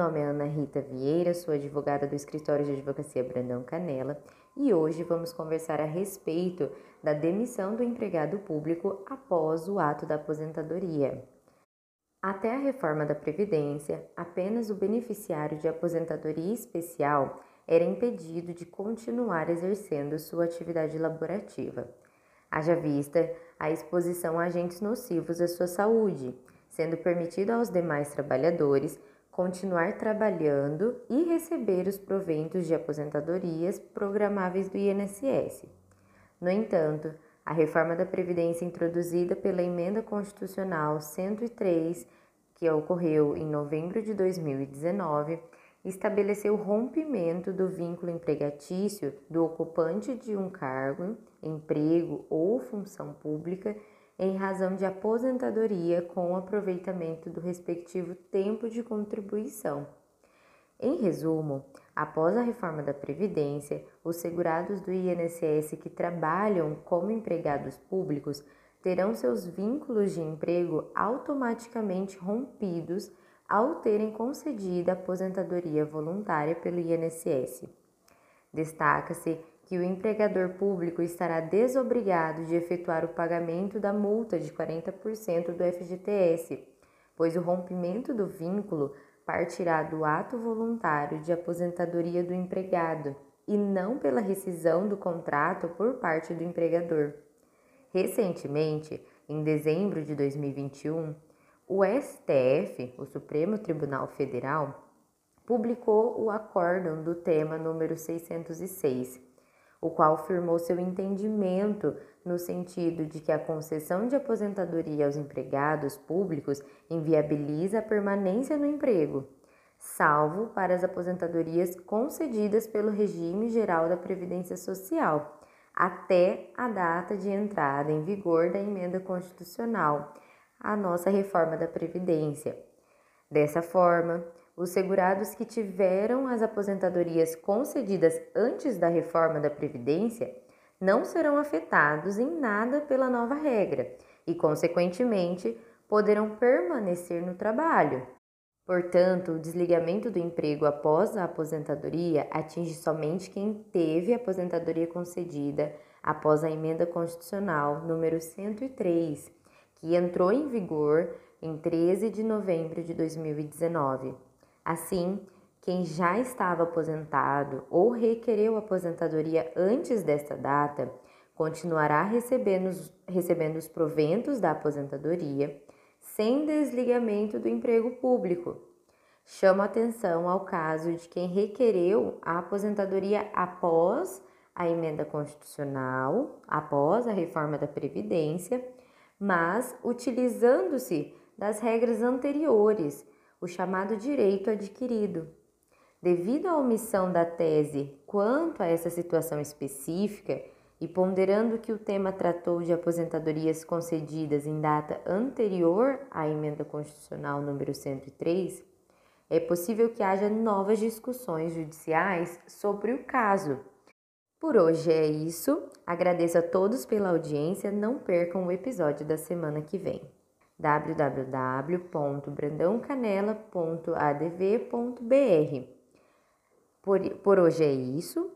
nome é Ana Rita Vieira, sou advogada do escritório de advocacia Brandão Canela e hoje vamos conversar a respeito da demissão do empregado público após o ato da aposentadoria. Até a reforma da Previdência, apenas o beneficiário de aposentadoria especial era impedido de continuar exercendo sua atividade laborativa. Haja vista a exposição a agentes nocivos à sua saúde, sendo permitido aos demais trabalhadores continuar trabalhando e receber os proventos de aposentadorias programáveis do INSS. No entanto, a reforma da Previdência introduzida pela Emenda Constitucional 103, que ocorreu em novembro de 2019, estabeleceu o rompimento do vínculo empregatício do ocupante de um cargo, emprego ou função pública em razão de aposentadoria com aproveitamento do respectivo tempo de contribuição. Em resumo, após a reforma da Previdência, os segurados do INSS que trabalham como empregados públicos terão seus vínculos de emprego automaticamente rompidos ao terem concedida aposentadoria voluntária pelo INSS. Destaca-se que o empregador público estará desobrigado de efetuar o pagamento da multa de 40% do FGTS, pois o rompimento do vínculo partirá do ato voluntário de aposentadoria do empregado e não pela rescisão do contrato por parte do empregador. Recentemente, em dezembro de 2021, o STF, o Supremo Tribunal Federal, publicou o acórdão do tema número 606 o qual firmou seu entendimento no sentido de que a concessão de aposentadoria aos empregados públicos inviabiliza a permanência no emprego, salvo para as aposentadorias concedidas pelo regime geral da Previdência Social, até a data de entrada em vigor da emenda constitucional, a nossa reforma da Previdência. Dessa forma, os segurados que tiveram as aposentadorias concedidas antes da reforma da Previdência não serão afetados em nada pela nova regra e, consequentemente, poderão permanecer no trabalho. Portanto, o desligamento do emprego após a aposentadoria atinge somente quem teve a aposentadoria concedida após a emenda constitucional número 103, que entrou em vigor em 13 de novembro de 2019. Assim, quem já estava aposentado ou requereu aposentadoria antes desta data continuará recebendo, recebendo os proventos da aposentadoria sem desligamento do emprego público. Chamo atenção ao caso de quem requereu a aposentadoria após a emenda constitucional, após a reforma da Previdência, mas utilizando-se das regras anteriores o chamado direito adquirido. Devido à omissão da tese quanto a essa situação específica e ponderando que o tema tratou de aposentadorias concedidas em data anterior à emenda constitucional número 103, é possível que haja novas discussões judiciais sobre o caso. Por hoje é isso. Agradeço a todos pela audiência. Não percam o episódio da semana que vem www.brandãocanela.adv.br. Por, por hoje é isso.